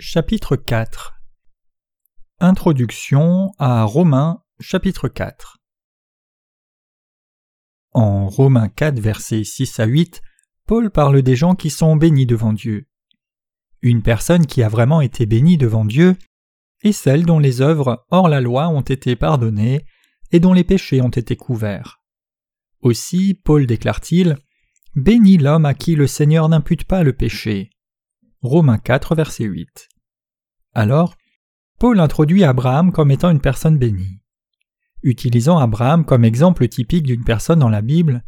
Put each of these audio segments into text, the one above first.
Chapitre 4 Introduction à Romains chapitre 4 En Romains 4 versets 6 à 8, Paul parle des gens qui sont bénis devant Dieu. Une personne qui a vraiment été bénie devant Dieu est celle dont les œuvres hors la loi ont été pardonnées et dont les péchés ont été couverts. Aussi, Paul déclare-t-il, Béni l'homme à qui le Seigneur n'impute pas le péché. Romains 4, verset 8. Alors, Paul introduit Abraham comme étant une personne bénie. Utilisant Abraham comme exemple typique d'une personne dans la Bible,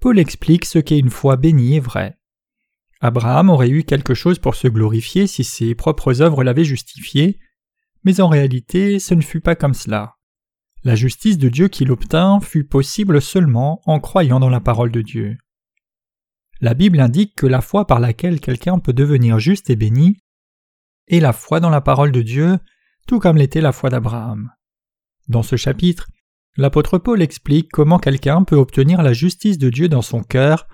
Paul explique ce qu'est une foi bénie et vraie. Abraham aurait eu quelque chose pour se glorifier si ses propres œuvres l'avaient justifié, mais en réalité ce ne fut pas comme cela. La justice de Dieu qu'il obtint fut possible seulement en croyant dans la parole de Dieu. La Bible indique que la foi par laquelle quelqu'un peut devenir juste et béni est la foi dans la parole de Dieu, tout comme l'était la foi d'Abraham. Dans ce chapitre, l'apôtre Paul explique comment quelqu'un peut obtenir la justice de Dieu dans son cœur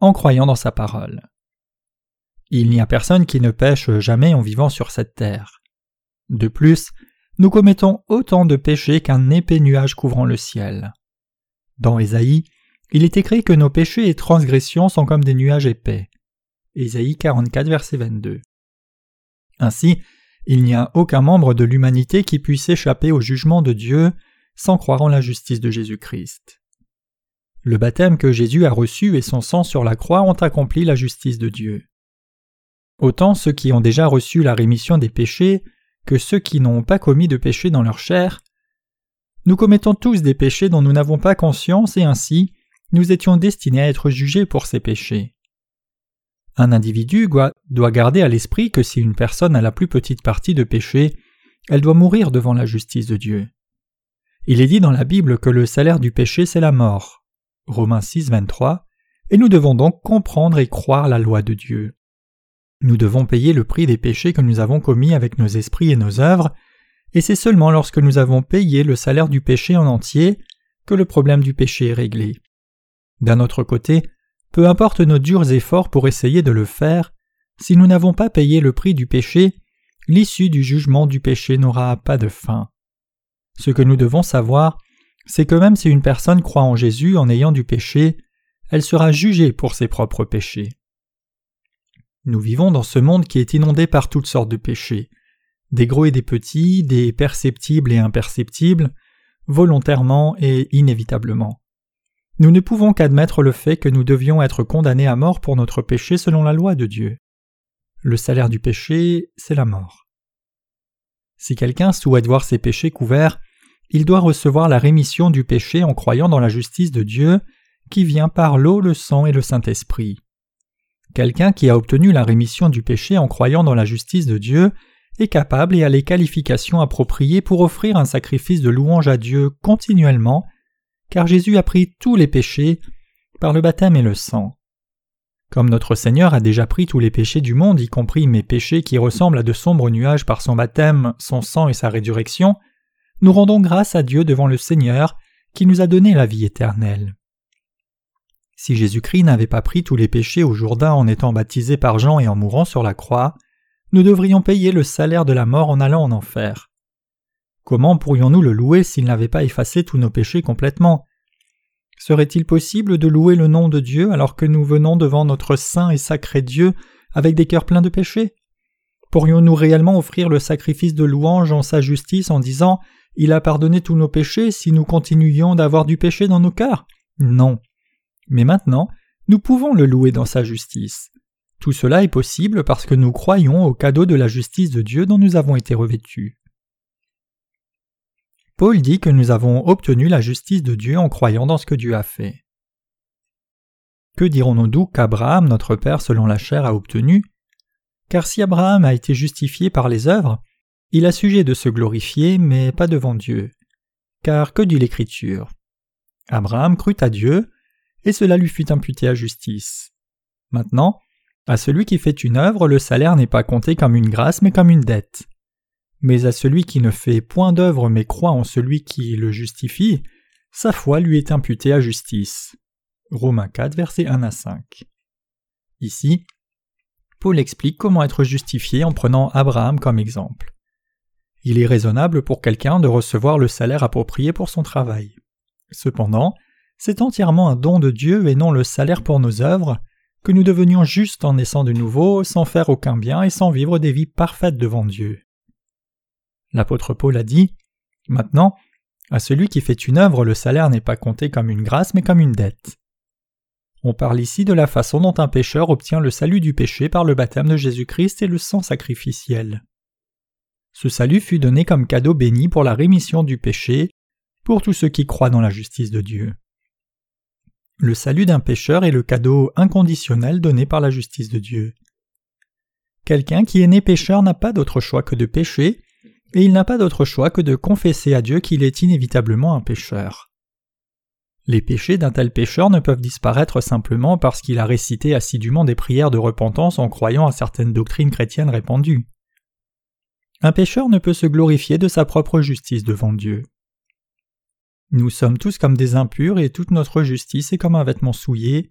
en croyant dans sa parole. Il n'y a personne qui ne pêche jamais en vivant sur cette terre. De plus, nous commettons autant de péchés qu'un épais nuage couvrant le ciel. Dans Ésaïe, il est écrit que nos péchés et transgressions sont comme des nuages épais. Ésaïe 44, verset 22. Ainsi, il n'y a aucun membre de l'humanité qui puisse échapper au jugement de Dieu sans croire en la justice de Jésus-Christ. Le baptême que Jésus a reçu et son sang sur la croix ont accompli la justice de Dieu. Autant ceux qui ont déjà reçu la rémission des péchés que ceux qui n'ont pas commis de péché dans leur chair, nous commettons tous des péchés dont nous n'avons pas conscience et ainsi nous étions destinés à être jugés pour ces péchés. Un individu doit garder à l'esprit que si une personne a la plus petite partie de péché, elle doit mourir devant la justice de Dieu. Il est dit dans la Bible que le salaire du péché c'est la mort. Romains 6, 23, et nous devons donc comprendre et croire la loi de Dieu. Nous devons payer le prix des péchés que nous avons commis avec nos esprits et nos œuvres, et c'est seulement lorsque nous avons payé le salaire du péché en entier que le problème du péché est réglé. D'un autre côté, peu importe nos durs efforts pour essayer de le faire, si nous n'avons pas payé le prix du péché, l'issue du jugement du péché n'aura pas de fin. Ce que nous devons savoir, c'est que même si une personne croit en Jésus en ayant du péché, elle sera jugée pour ses propres péchés. Nous vivons dans ce monde qui est inondé par toutes sortes de péchés, des gros et des petits, des perceptibles et imperceptibles, volontairement et inévitablement. Nous ne pouvons qu'admettre le fait que nous devions être condamnés à mort pour notre péché selon la loi de Dieu. Le salaire du péché, c'est la mort. Si quelqu'un souhaite voir ses péchés couverts, il doit recevoir la rémission du péché en croyant dans la justice de Dieu, qui vient par l'eau, le sang et le Saint-Esprit. Quelqu'un qui a obtenu la rémission du péché en croyant dans la justice de Dieu est capable et a les qualifications appropriées pour offrir un sacrifice de louange à Dieu continuellement car Jésus a pris tous les péchés par le baptême et le sang. Comme notre Seigneur a déjà pris tous les péchés du monde, y compris mes péchés qui ressemblent à de sombres nuages par son baptême, son sang et sa résurrection, nous rendons grâce à Dieu devant le Seigneur qui nous a donné la vie éternelle. Si Jésus-Christ n'avait pas pris tous les péchés au Jourdain en étant baptisé par Jean et en mourant sur la croix, nous devrions payer le salaire de la mort en allant en enfer. Comment pourrions-nous le louer s'il n'avait pas effacé tous nos péchés complètement? Serait-il possible de louer le nom de Dieu alors que nous venons devant notre saint et sacré Dieu avec des cœurs pleins de péchés? Pourrions-nous réellement offrir le sacrifice de louange en sa justice en disant Il a pardonné tous nos péchés si nous continuions d'avoir du péché dans nos cœurs? Non. Mais maintenant, nous pouvons le louer dans sa justice. Tout cela est possible parce que nous croyons au cadeau de la justice de Dieu dont nous avons été revêtus. Paul dit que nous avons obtenu la justice de Dieu en croyant dans ce que Dieu a fait. Que dirons-nous donc qu'Abraham, notre Père selon la chair, a obtenu? Car si Abraham a été justifié par les œuvres, il a sujet de se glorifier, mais pas devant Dieu. Car que dit l'Écriture? Abraham crut à Dieu, et cela lui fut imputé à justice. Maintenant, à celui qui fait une œuvre, le salaire n'est pas compté comme une grâce, mais comme une dette mais à celui qui ne fait point d'œuvre mais croit en celui qui le justifie, sa foi lui est imputée à justice. Romains 4, versets 1 à 5. Ici, Paul explique comment être justifié en prenant Abraham comme exemple. Il est raisonnable pour quelqu'un de recevoir le salaire approprié pour son travail. Cependant, c'est entièrement un don de Dieu et non le salaire pour nos œuvres que nous devenions justes en naissant de nouveau, sans faire aucun bien et sans vivre des vies parfaites devant Dieu. L'apôtre Paul a dit Maintenant, à celui qui fait une œuvre, le salaire n'est pas compté comme une grâce mais comme une dette. On parle ici de la façon dont un pécheur obtient le salut du péché par le baptême de Jésus-Christ et le sang sacrificiel. Ce salut fut donné comme cadeau béni pour la rémission du péché pour tous ceux qui croient dans la justice de Dieu. Le salut d'un pécheur est le cadeau inconditionnel donné par la justice de Dieu. Quelqu'un qui est né pécheur n'a pas d'autre choix que de pécher, et il n'a pas d'autre choix que de confesser à Dieu qu'il est inévitablement un pécheur. Les péchés d'un tel pécheur ne peuvent disparaître simplement parce qu'il a récité assidûment des prières de repentance en croyant à certaines doctrines chrétiennes répandues. Un pécheur ne peut se glorifier de sa propre justice devant Dieu. Nous sommes tous comme des impurs et toute notre justice est comme un vêtement souillé.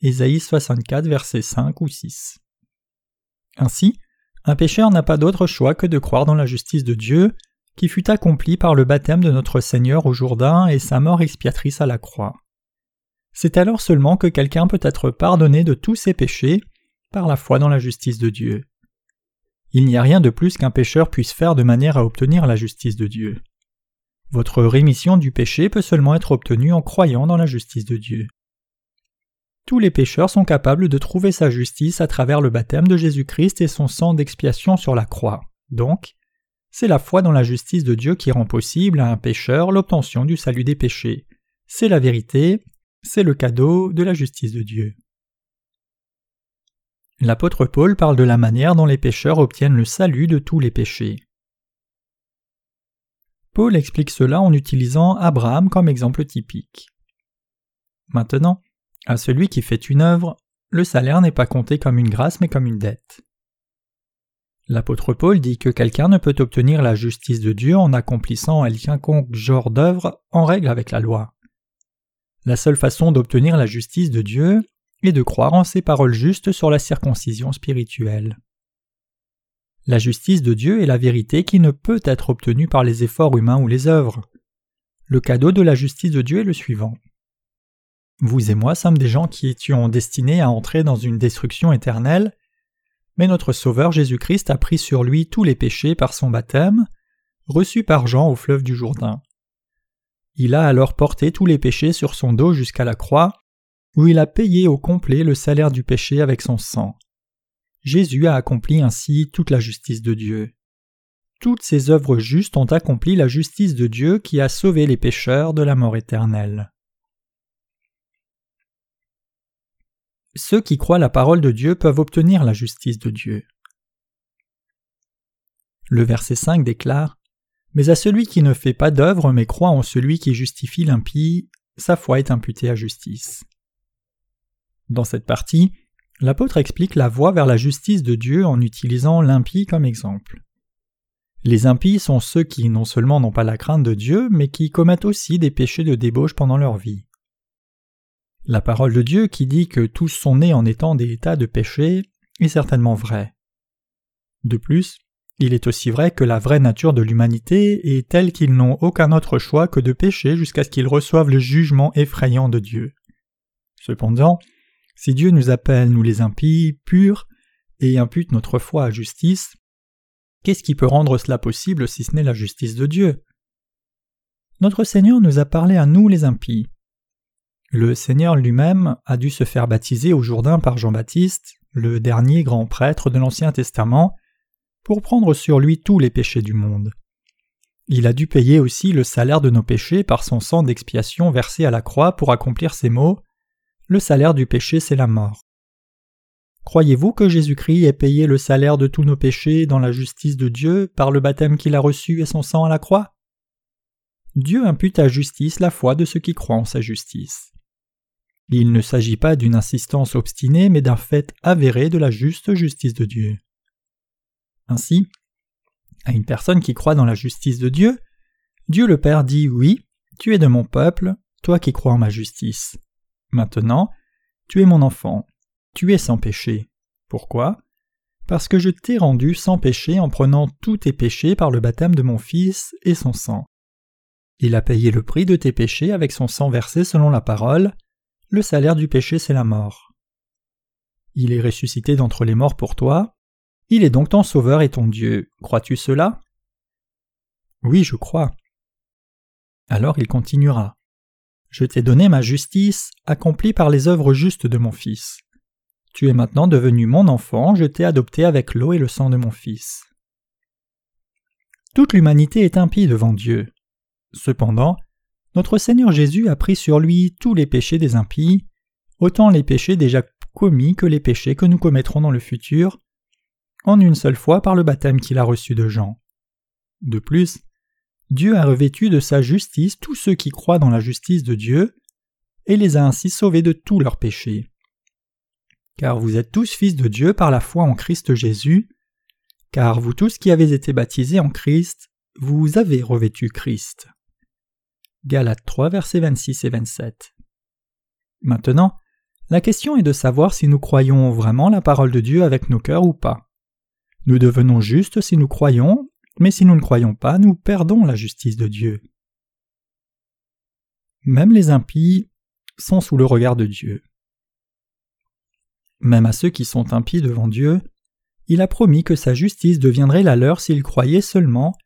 Ésaïe 64, versets 5 ou 6. Ainsi, un pécheur n'a pas d'autre choix que de croire dans la justice de Dieu, qui fut accomplie par le baptême de notre Seigneur au Jourdain et sa mort expiatrice à la croix. C'est alors seulement que quelqu'un peut être pardonné de tous ses péchés par la foi dans la justice de Dieu. Il n'y a rien de plus qu'un pécheur puisse faire de manière à obtenir la justice de Dieu. Votre rémission du péché peut seulement être obtenue en croyant dans la justice de Dieu. Tous les pécheurs sont capables de trouver sa justice à travers le baptême de Jésus-Christ et son sang d'expiation sur la croix. Donc, c'est la foi dans la justice de Dieu qui rend possible à un pécheur l'obtention du salut des péchés. C'est la vérité, c'est le cadeau de la justice de Dieu. L'apôtre Paul parle de la manière dont les pécheurs obtiennent le salut de tous les péchés. Paul explique cela en utilisant Abraham comme exemple typique. Maintenant, à celui qui fait une œuvre, le salaire n'est pas compté comme une grâce mais comme une dette. L'apôtre Paul dit que quelqu'un ne peut obtenir la justice de Dieu en accomplissant un quelconque genre d'œuvre en règle avec la loi. La seule façon d'obtenir la justice de Dieu est de croire en ses paroles justes sur la circoncision spirituelle. La justice de Dieu est la vérité qui ne peut être obtenue par les efforts humains ou les œuvres. Le cadeau de la justice de Dieu est le suivant. Vous et moi sommes des gens qui étions destinés à entrer dans une destruction éternelle, mais notre Sauveur Jésus-Christ a pris sur lui tous les péchés par son baptême, reçu par Jean au fleuve du Jourdain. Il a alors porté tous les péchés sur son dos jusqu'à la croix, où il a payé au complet le salaire du péché avec son sang. Jésus a accompli ainsi toute la justice de Dieu. Toutes ses œuvres justes ont accompli la justice de Dieu qui a sauvé les pécheurs de la mort éternelle. Ceux qui croient la parole de Dieu peuvent obtenir la justice de Dieu. Le verset 5 déclare Mais à celui qui ne fait pas d'œuvre mais croit en celui qui justifie l'impie, sa foi est imputée à justice. Dans cette partie, l'apôtre explique la voie vers la justice de Dieu en utilisant l'impie comme exemple. Les impies sont ceux qui non seulement n'ont pas la crainte de Dieu, mais qui commettent aussi des péchés de débauche pendant leur vie. La parole de Dieu qui dit que tous sont nés en étant des états de péché est certainement vraie. De plus, il est aussi vrai que la vraie nature de l'humanité est telle qu'ils n'ont aucun autre choix que de pécher jusqu'à ce qu'ils reçoivent le jugement effrayant de Dieu. Cependant, si Dieu nous appelle, nous les impies, purs, et impute notre foi à justice, qu'est-ce qui peut rendre cela possible si ce n'est la justice de Dieu? Notre Seigneur nous a parlé à nous les impies. Le Seigneur lui-même a dû se faire baptiser au Jourdain par Jean-Baptiste, le dernier grand prêtre de l'Ancien Testament, pour prendre sur lui tous les péchés du monde. Il a dû payer aussi le salaire de nos péchés par son sang d'expiation versé à la croix pour accomplir ces mots le salaire du péché, c'est la mort. Croyez-vous que Jésus-Christ ait payé le salaire de tous nos péchés dans la justice de Dieu par le baptême qu'il a reçu et son sang à la croix? Dieu impute à justice la foi de ceux qui croient en sa justice. Il ne s'agit pas d'une insistance obstinée, mais d'un fait avéré de la juste justice de Dieu. Ainsi, à une personne qui croit dans la justice de Dieu, Dieu le Père dit Oui, tu es de mon peuple, toi qui crois en ma justice. Maintenant, tu es mon enfant, tu es sans péché. Pourquoi? Parce que je t'ai rendu sans péché en prenant tous tes péchés par le baptême de mon Fils et son sang. Il a payé le prix de tes péchés avec son sang versé selon la parole. Le salaire du péché, c'est la mort. Il est ressuscité d'entre les morts pour toi. Il est donc ton Sauveur et ton Dieu. Crois-tu cela? Oui, je crois. Alors il continuera. Je t'ai donné ma justice, accomplie par les œuvres justes de mon Fils. Tu es maintenant devenu mon enfant, je t'ai adopté avec l'eau et le sang de mon Fils. Toute l'humanité est impie devant Dieu. Cependant, notre Seigneur Jésus a pris sur lui tous les péchés des impies, autant les péchés déjà commis que les péchés que nous commettrons dans le futur, en une seule fois par le baptême qu'il a reçu de Jean. De plus, Dieu a revêtu de sa justice tous ceux qui croient dans la justice de Dieu, et les a ainsi sauvés de tous leurs péchés. Car vous êtes tous fils de Dieu par la foi en Christ Jésus, car vous tous qui avez été baptisés en Christ, vous avez revêtu Christ. Galates 3, versets 26 et 27. Maintenant, la question est de savoir si nous croyons vraiment la parole de Dieu avec nos cœurs ou pas. Nous devenons justes si nous croyons, mais si nous ne croyons pas, nous perdons la justice de Dieu. Même les impies sont sous le regard de Dieu. Même à ceux qui sont impies devant Dieu, il a promis que sa justice deviendrait la leur s'ils croyaient seulement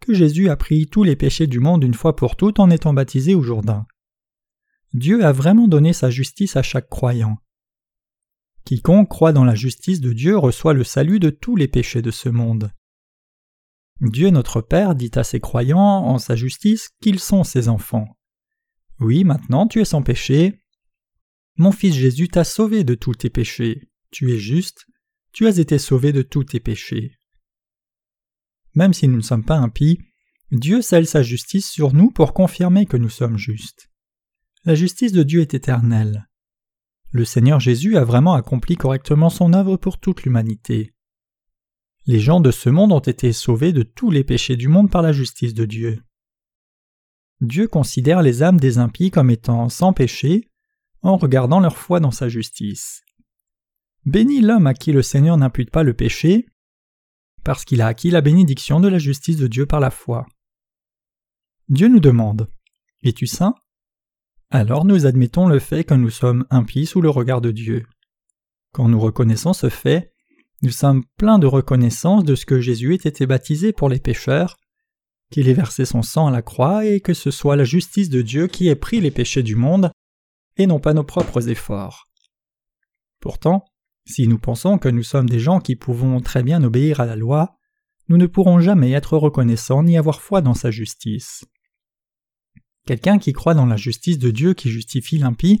que Jésus a pris tous les péchés du monde une fois pour toutes en étant baptisé au Jourdain. Dieu a vraiment donné sa justice à chaque croyant. Quiconque croit dans la justice de Dieu reçoit le salut de tous les péchés de ce monde. Dieu notre Père dit à ses croyants en sa justice qu'ils sont ses enfants. Oui, maintenant tu es sans péché. Mon fils Jésus t'a sauvé de tous tes péchés. Tu es juste, tu as été sauvé de tous tes péchés. Même si nous ne sommes pas impies, Dieu scelle sa justice sur nous pour confirmer que nous sommes justes. La justice de Dieu est éternelle. Le Seigneur Jésus a vraiment accompli correctement son œuvre pour toute l'humanité. Les gens de ce monde ont été sauvés de tous les péchés du monde par la justice de Dieu. Dieu considère les âmes des impies comme étant sans péché en regardant leur foi dans sa justice. Béni l'homme à qui le Seigneur n'impute pas le péché, parce qu'il a acquis la bénédiction de la justice de Dieu par la foi. Dieu nous demande Es-tu saint? Alors nous admettons le fait que nous sommes impies sous le regard de Dieu. Quand nous reconnaissons ce fait, nous sommes pleins de reconnaissance de ce que Jésus ait été baptisé pour les pécheurs, qu'il ait versé son sang à la croix et que ce soit la justice de Dieu qui ait pris les péchés du monde, et non pas nos propres efforts. Pourtant, si nous pensons que nous sommes des gens qui pouvons très bien obéir à la loi, nous ne pourrons jamais être reconnaissants ni avoir foi dans sa justice. Quelqu'un qui croit dans la justice de Dieu qui justifie l'impie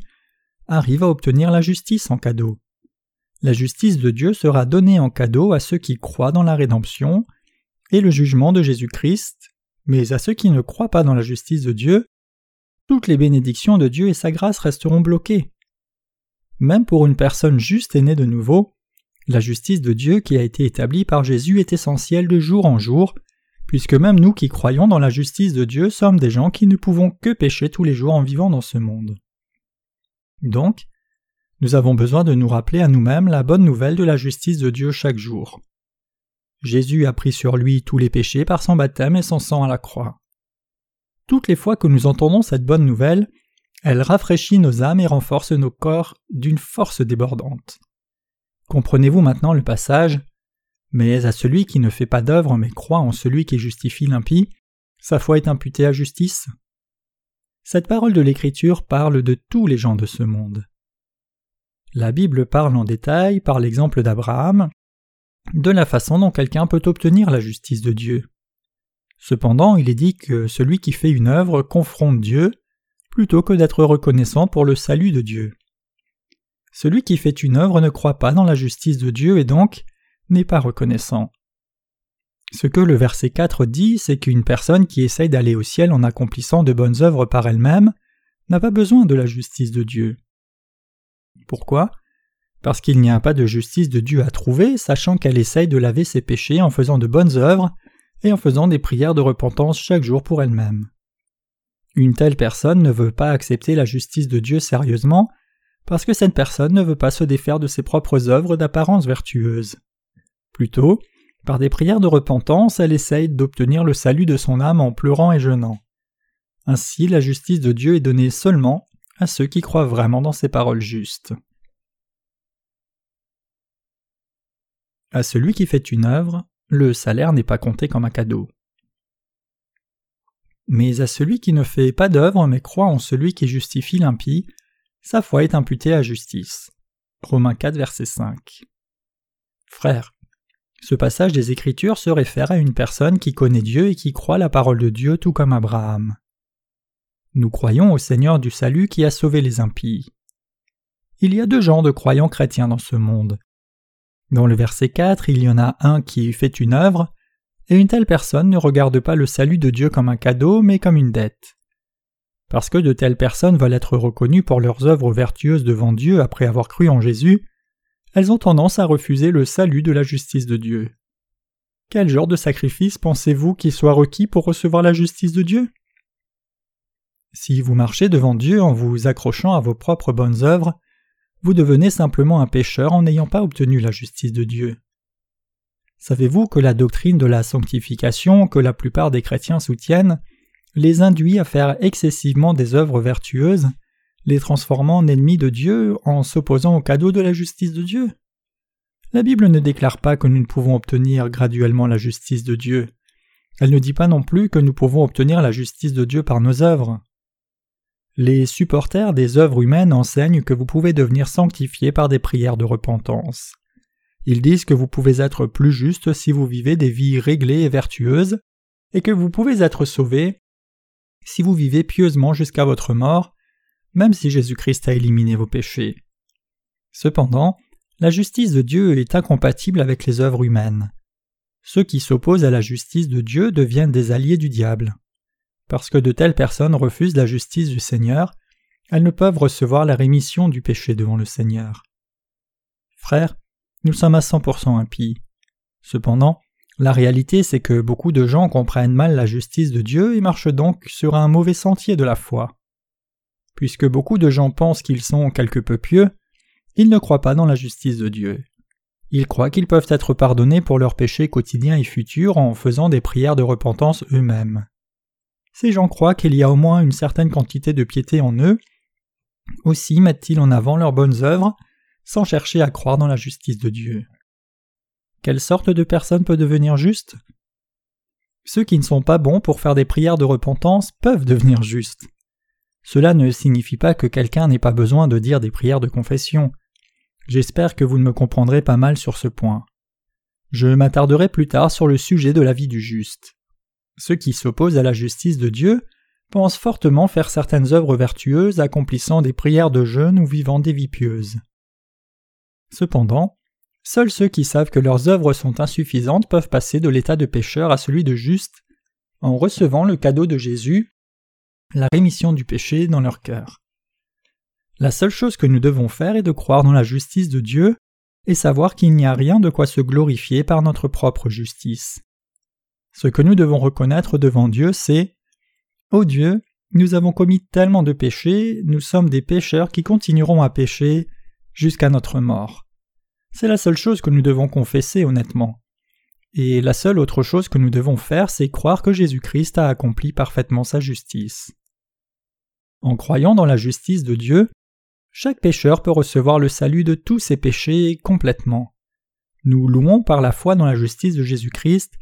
arrive à obtenir la justice en cadeau. La justice de Dieu sera donnée en cadeau à ceux qui croient dans la rédemption et le jugement de Jésus-Christ, mais à ceux qui ne croient pas dans la justice de Dieu, toutes les bénédictions de Dieu et sa grâce resteront bloquées. Même pour une personne juste et née de nouveau, la justice de Dieu qui a été établie par Jésus est essentielle de jour en jour, puisque même nous qui croyons dans la justice de Dieu sommes des gens qui ne pouvons que pécher tous les jours en vivant dans ce monde. Donc, nous avons besoin de nous rappeler à nous-mêmes la bonne nouvelle de la justice de Dieu chaque jour. Jésus a pris sur lui tous les péchés par son baptême et son sang à la croix. Toutes les fois que nous entendons cette bonne nouvelle, elle rafraîchit nos âmes et renforce nos corps d'une force débordante. Comprenez-vous maintenant le passage Mais à celui qui ne fait pas d'œuvre mais croit en celui qui justifie l'impie, sa foi est imputée à justice? Cette parole de l'Écriture parle de tous les gens de ce monde. La Bible parle en détail, par l'exemple d'Abraham, de la façon dont quelqu'un peut obtenir la justice de Dieu. Cependant, il est dit que celui qui fait une œuvre confronte Dieu plutôt que d'être reconnaissant pour le salut de Dieu. Celui qui fait une œuvre ne croit pas dans la justice de Dieu et donc n'est pas reconnaissant. Ce que le verset 4 dit, c'est qu'une personne qui essaye d'aller au ciel en accomplissant de bonnes œuvres par elle-même n'a pas besoin de la justice de Dieu. Pourquoi? Parce qu'il n'y a pas de justice de Dieu à trouver, sachant qu'elle essaye de laver ses péchés en faisant de bonnes œuvres et en faisant des prières de repentance chaque jour pour elle-même. Une telle personne ne veut pas accepter la justice de Dieu sérieusement, parce que cette personne ne veut pas se défaire de ses propres œuvres d'apparence vertueuse. Plutôt, par des prières de repentance, elle essaye d'obtenir le salut de son âme en pleurant et jeûnant. Ainsi, la justice de Dieu est donnée seulement à ceux qui croient vraiment dans ses paroles justes. À celui qui fait une œuvre, le salaire n'est pas compté comme un cadeau. Mais à celui qui ne fait pas d'œuvre mais croit en celui qui justifie l'impie, sa foi est imputée à justice. Romains 4, verset 5. Frère, ce passage des Écritures se réfère à une personne qui connaît Dieu et qui croit la parole de Dieu tout comme Abraham. Nous croyons au Seigneur du salut qui a sauvé les impies. Il y a deux genres de croyants chrétiens dans ce monde. Dans le verset 4, il y en a un qui fait une œuvre, et une telle personne ne regarde pas le salut de Dieu comme un cadeau, mais comme une dette. Parce que de telles personnes veulent être reconnues pour leurs œuvres vertueuses devant Dieu après avoir cru en Jésus, elles ont tendance à refuser le salut de la justice de Dieu. Quel genre de sacrifice pensez-vous qui soit requis pour recevoir la justice de Dieu? Si vous marchez devant Dieu en vous accrochant à vos propres bonnes œuvres, vous devenez simplement un pécheur en n'ayant pas obtenu la justice de Dieu. Savez-vous que la doctrine de la sanctification que la plupart des chrétiens soutiennent les induit à faire excessivement des œuvres vertueuses, les transformant en ennemis de Dieu en s'opposant au cadeau de la justice de Dieu? La Bible ne déclare pas que nous ne pouvons obtenir graduellement la justice de Dieu. Elle ne dit pas non plus que nous pouvons obtenir la justice de Dieu par nos œuvres. Les supporters des œuvres humaines enseignent que vous pouvez devenir sanctifié par des prières de repentance. Ils disent que vous pouvez être plus juste si vous vivez des vies réglées et vertueuses, et que vous pouvez être sauvé si vous vivez pieusement jusqu'à votre mort, même si Jésus-Christ a éliminé vos péchés. Cependant, la justice de Dieu est incompatible avec les œuvres humaines. Ceux qui s'opposent à la justice de Dieu deviennent des alliés du diable. Parce que de telles personnes refusent la justice du Seigneur, elles ne peuvent recevoir la rémission du péché devant le Seigneur. Frères, nous sommes à 100% impies. Cependant, la réalité c'est que beaucoup de gens comprennent mal la justice de Dieu et marchent donc sur un mauvais sentier de la foi. Puisque beaucoup de gens pensent qu'ils sont quelque peu pieux, ils ne croient pas dans la justice de Dieu. Ils croient qu'ils peuvent être pardonnés pour leurs péchés quotidiens et futurs en faisant des prières de repentance eux-mêmes. Ces gens croient qu'il y a au moins une certaine quantité de piété en eux. Aussi mettent-ils en avant leurs bonnes œuvres, sans chercher à croire dans la justice de Dieu. Quelle sorte de personne peut devenir juste? Ceux qui ne sont pas bons pour faire des prières de repentance peuvent devenir justes. Cela ne signifie pas que quelqu'un n'ait pas besoin de dire des prières de confession. J'espère que vous ne me comprendrez pas mal sur ce point. Je m'attarderai plus tard sur le sujet de la vie du juste. Ceux qui s'opposent à la justice de Dieu pensent fortement faire certaines œuvres vertueuses accomplissant des prières de jeûne ou vivant des vies pieuses. Cependant, seuls ceux qui savent que leurs œuvres sont insuffisantes peuvent passer de l'état de pécheur à celui de juste en recevant le cadeau de Jésus, la rémission du péché dans leur cœur. La seule chose que nous devons faire est de croire dans la justice de Dieu et savoir qu'il n'y a rien de quoi se glorifier par notre propre justice. Ce que nous devons reconnaître devant Dieu, c'est Ô Dieu, nous avons commis tellement de péchés, nous sommes des pécheurs qui continueront à pécher jusqu'à notre mort. C'est la seule chose que nous devons confesser honnêtement. Et la seule autre chose que nous devons faire, c'est croire que Jésus-Christ a accompli parfaitement sa justice. En croyant dans la justice de Dieu, chaque pécheur peut recevoir le salut de tous ses péchés complètement. Nous louons par la foi dans la justice de Jésus-Christ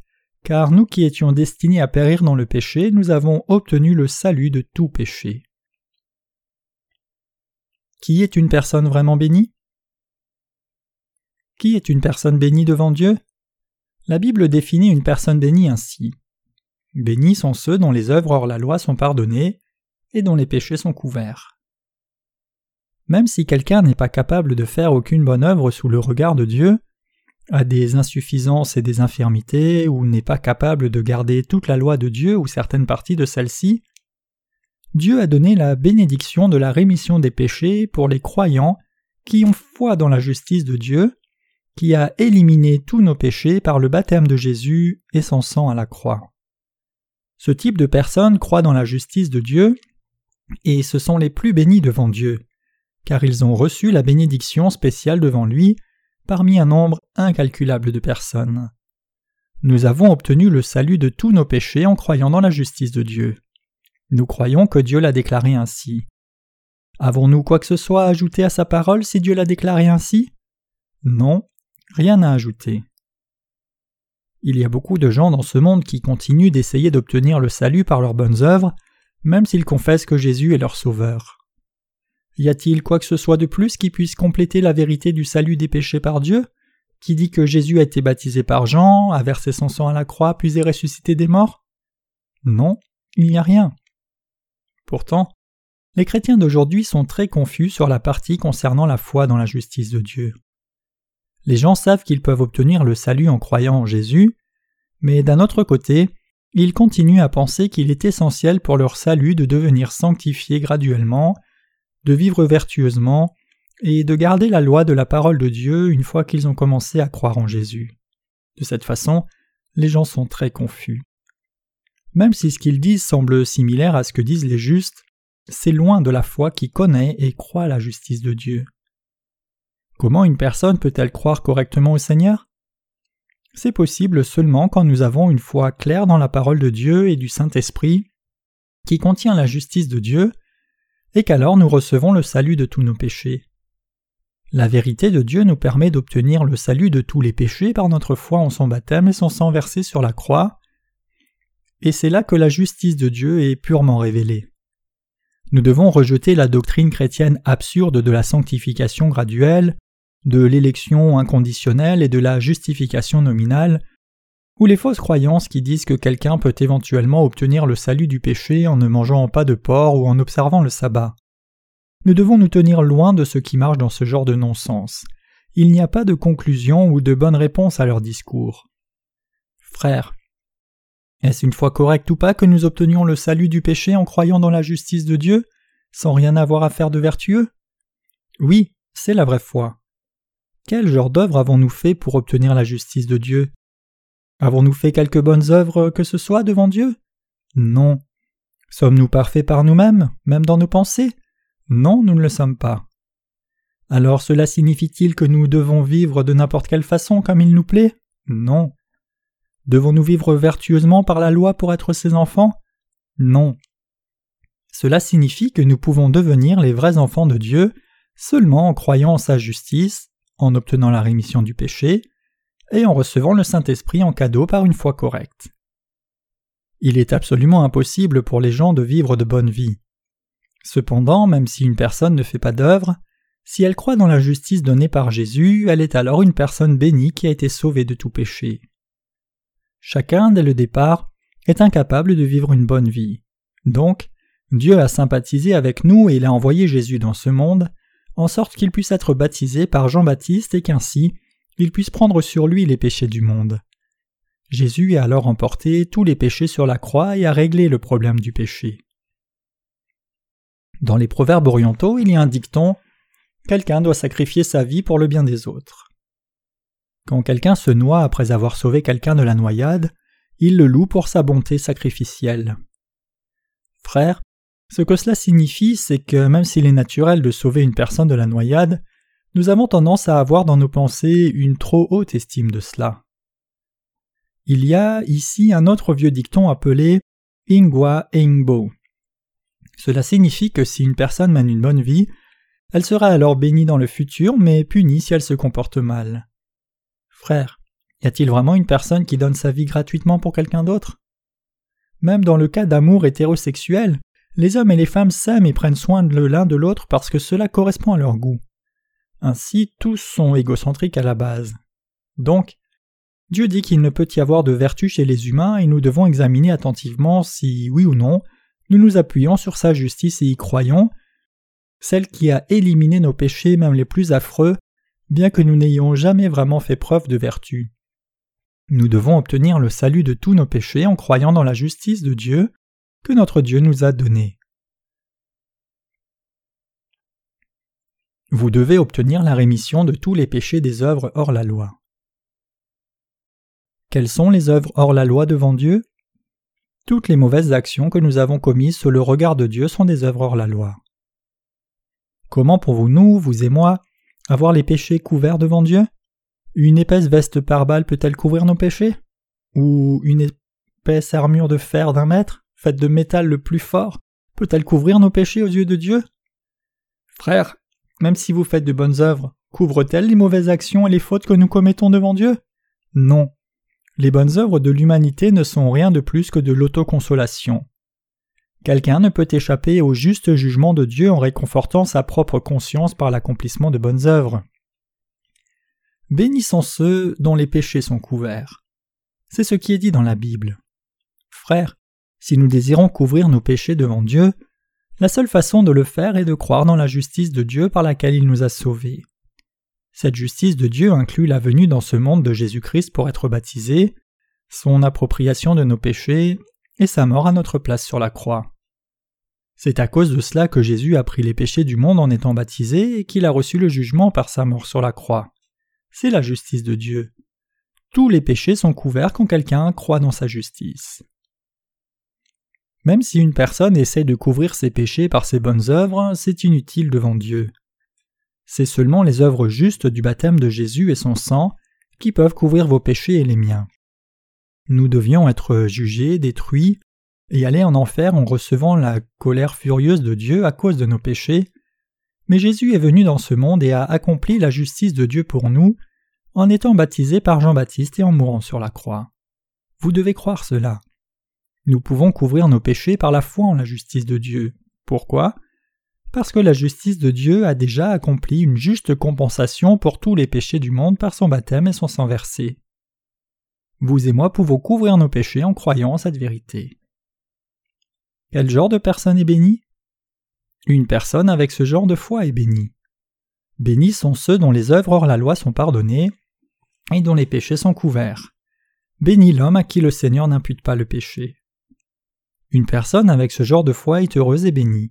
car nous qui étions destinés à périr dans le péché, nous avons obtenu le salut de tout péché. Qui est une personne vraiment bénie? Qui est une personne bénie devant Dieu? La Bible définit une personne bénie ainsi. Bénis sont ceux dont les œuvres hors la loi sont pardonnées et dont les péchés sont couverts. Même si quelqu'un n'est pas capable de faire aucune bonne œuvre sous le regard de Dieu, a des insuffisances et des infirmités, ou n'est pas capable de garder toute la loi de Dieu ou certaines parties de celle-ci, Dieu a donné la bénédiction de la rémission des péchés pour les croyants qui ont foi dans la justice de Dieu, qui a éliminé tous nos péchés par le baptême de Jésus et son sang à la croix. Ce type de personnes croient dans la justice de Dieu, et ce sont les plus bénis devant Dieu, car ils ont reçu la bénédiction spéciale devant lui parmi un nombre incalculable de personnes. Nous avons obtenu le salut de tous nos péchés en croyant dans la justice de Dieu. Nous croyons que Dieu l'a déclaré ainsi. Avons-nous quoi que ce soit à ajouter à sa parole si Dieu l'a déclaré ainsi? Non, rien à ajouter. Il y a beaucoup de gens dans ce monde qui continuent d'essayer d'obtenir le salut par leurs bonnes œuvres, même s'ils confessent que Jésus est leur sauveur. Y a-t-il quoi que ce soit de plus qui puisse compléter la vérité du salut des péchés par Dieu, qui dit que Jésus a été baptisé par Jean, a versé son sang à la croix, puis est ressuscité des morts? Non, il n'y a rien. Pourtant, les chrétiens d'aujourd'hui sont très confus sur la partie concernant la foi dans la justice de Dieu. Les gens savent qu'ils peuvent obtenir le salut en croyant en Jésus, mais d'un autre côté, ils continuent à penser qu'il est essentiel pour leur salut de devenir sanctifiés graduellement, de vivre vertueusement et de garder la loi de la parole de Dieu une fois qu'ils ont commencé à croire en Jésus. De cette façon, les gens sont très confus. Même si ce qu'ils disent semble similaire à ce que disent les justes, c'est loin de la foi qui connaît et croit la justice de Dieu. Comment une personne peut-elle croire correctement au Seigneur? C'est possible seulement quand nous avons une foi claire dans la parole de Dieu et du Saint-Esprit, qui contient la justice de Dieu, et qu'alors nous recevons le salut de tous nos péchés. La vérité de Dieu nous permet d'obtenir le salut de tous les péchés par notre foi en son baptême et son sang versé sur la croix, et c'est là que la justice de Dieu est purement révélée. Nous devons rejeter la doctrine chrétienne absurde de la sanctification graduelle, de l'élection inconditionnelle et de la justification nominale, ou les fausses croyances qui disent que quelqu'un peut éventuellement obtenir le salut du péché en ne mangeant pas de porc ou en observant le sabbat. Nous devons nous tenir loin de ce qui marche dans ce genre de non-sens. Il n'y a pas de conclusion ou de bonne réponse à leur discours. Frères, est-ce une foi correcte ou pas que nous obtenions le salut du péché en croyant dans la justice de Dieu, sans rien avoir à faire de vertueux? Oui, c'est la vraie foi. Quel genre d'œuvre avons-nous fait pour obtenir la justice de Dieu? Avons-nous fait quelques bonnes œuvres que ce soit devant Dieu? Non. Sommes-nous parfaits par nous-mêmes, même dans nos pensées? Non, nous ne le sommes pas. Alors cela signifie-t-il que nous devons vivre de n'importe quelle façon comme il nous plaît? Non. Devons-nous vivre vertueusement par la loi pour être ses enfants? Non. Cela signifie que nous pouvons devenir les vrais enfants de Dieu seulement en croyant en sa justice, en obtenant la rémission du péché, et en recevant le Saint-Esprit en cadeau par une foi correcte. Il est absolument impossible pour les gens de vivre de bonne vie. Cependant, même si une personne ne fait pas d'œuvre, si elle croit dans la justice donnée par Jésus, elle est alors une personne bénie qui a été sauvée de tout péché. Chacun, dès le départ, est incapable de vivre une bonne vie. Donc, Dieu a sympathisé avec nous et il a envoyé Jésus dans ce monde, en sorte qu'il puisse être baptisé par Jean-Baptiste et qu'ainsi il puisse prendre sur lui les péchés du monde. Jésus a alors emporté tous les péchés sur la croix et a réglé le problème du péché. Dans les proverbes orientaux, il y a un dicton Quelqu'un doit sacrifier sa vie pour le bien des autres. Quand quelqu'un se noie après avoir sauvé quelqu'un de la noyade, il le loue pour sa bonté sacrificielle. Frère, ce que cela signifie, c'est que même s'il est naturel de sauver une personne de la noyade, nous avons tendance à avoir dans nos pensées une trop haute estime de cela. Il y a ici un autre vieux dicton appelé Ingwa Ingbo. Cela signifie que si une personne mène une bonne vie, elle sera alors bénie dans le futur, mais punie si elle se comporte mal. Y a-t-il vraiment une personne qui donne sa vie gratuitement pour quelqu'un d'autre? Même dans le cas d'amour hétérosexuel, les hommes et les femmes s'aiment et prennent soin de l'un de l'autre parce que cela correspond à leur goût. Ainsi tous sont égocentriques à la base. Donc, Dieu dit qu'il ne peut y avoir de vertu chez les humains et nous devons examiner attentivement si, oui ou non, nous nous appuyons sur sa justice et y croyons, celle qui a éliminé nos péchés même les plus affreux, bien que nous n'ayons jamais vraiment fait preuve de vertu. Nous devons obtenir le salut de tous nos péchés en croyant dans la justice de Dieu que notre Dieu nous a donnée. Vous devez obtenir la rémission de tous les péchés des œuvres hors la loi. Quelles sont les œuvres hors la loi devant Dieu? Toutes les mauvaises actions que nous avons commises sous le regard de Dieu sont des œuvres hors la loi. Comment pouvons-nous, vous et moi, avoir les péchés couverts devant Dieu? Une épaisse veste par balle peut-elle couvrir nos péchés? Ou une épaisse armure de fer d'un mètre, faite de métal le plus fort, peut-elle couvrir nos péchés aux yeux de Dieu? Frère, même si vous faites de bonnes œuvres, couvre-t-elle les mauvaises actions et les fautes que nous commettons devant Dieu? Non. Les bonnes œuvres de l'humanité ne sont rien de plus que de l'autoconsolation. Quelqu'un ne peut échapper au juste jugement de Dieu en réconfortant sa propre conscience par l'accomplissement de bonnes œuvres. Bénissons ceux dont les péchés sont couverts. C'est ce qui est dit dans la Bible. Frères, si nous désirons couvrir nos péchés devant Dieu, la seule façon de le faire est de croire dans la justice de Dieu par laquelle il nous a sauvés. Cette justice de Dieu inclut la venue dans ce monde de Jésus-Christ pour être baptisé, son appropriation de nos péchés et sa mort à notre place sur la croix. C'est à cause de cela que Jésus a pris les péchés du monde en étant baptisé et qu'il a reçu le jugement par sa mort sur la croix. C'est la justice de Dieu. Tous les péchés sont couverts quand quelqu'un croit dans sa justice. Même si une personne essaie de couvrir ses péchés par ses bonnes œuvres, c'est inutile devant Dieu. C'est seulement les œuvres justes du baptême de Jésus et son sang qui peuvent couvrir vos péchés et les miens. Nous devions être jugés, détruits, et aller en enfer en recevant la colère furieuse de Dieu à cause de nos péchés, mais Jésus est venu dans ce monde et a accompli la justice de Dieu pour nous en étant baptisé par Jean-Baptiste et en mourant sur la croix. Vous devez croire cela. Nous pouvons couvrir nos péchés par la foi en la justice de Dieu. Pourquoi? Parce que la justice de Dieu a déjà accompli une juste compensation pour tous les péchés du monde par son baptême et son sang versé. Vous et moi pouvons couvrir nos péchés en croyant en cette vérité. Quel genre de personne est bénie? Une personne avec ce genre de foi est bénie. Bénis sont ceux dont les œuvres hors la loi sont pardonnées et dont les péchés sont couverts. Bénis l'homme à qui le Seigneur n'impute pas le péché. Une personne avec ce genre de foi est heureuse et bénie.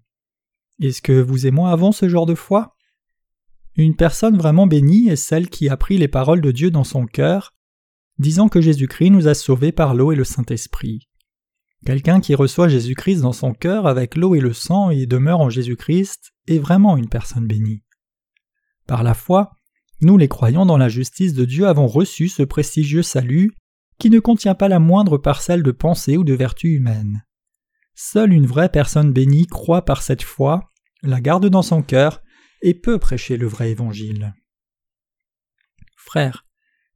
Est-ce que vous et moi avons ce genre de foi? Une personne vraiment bénie est celle qui a pris les paroles de Dieu dans son cœur, disant que Jésus-Christ nous a sauvés par l'eau et le Saint-Esprit. Quelqu'un qui reçoit Jésus-Christ dans son cœur avec l'eau et le sang et demeure en Jésus-Christ est vraiment une personne bénie. Par la foi, nous les croyants dans la justice de Dieu avons reçu ce prestigieux salut qui ne contient pas la moindre parcelle de pensée ou de vertu humaine. Seule une vraie personne bénie croit par cette foi, la garde dans son cœur et peut prêcher le vrai évangile. Frères,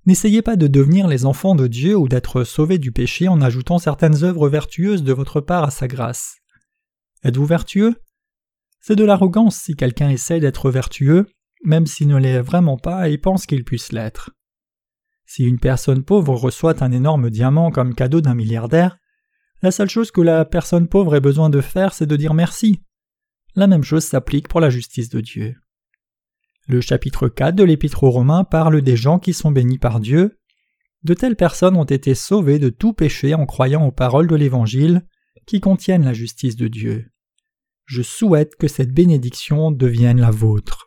n'essayez pas de devenir les enfants de Dieu ou d'être sauvés du péché en ajoutant certaines œuvres vertueuses de votre part à sa grâce. Êtes-vous vertueux? C'est de l'arrogance si quelqu'un essaie d'être vertueux, même s'il ne l'est vraiment pas et pense qu'il puisse l'être. Si une personne pauvre reçoit un énorme diamant comme cadeau d'un milliardaire, la seule chose que la personne pauvre ait besoin de faire, c'est de dire merci. La même chose s'applique pour la justice de Dieu. Le chapitre 4 de l'Épître aux Romains parle des gens qui sont bénis par Dieu. De telles personnes ont été sauvées de tout péché en croyant aux paroles de l'Évangile qui contiennent la justice de Dieu. Je souhaite que cette bénédiction devienne la vôtre.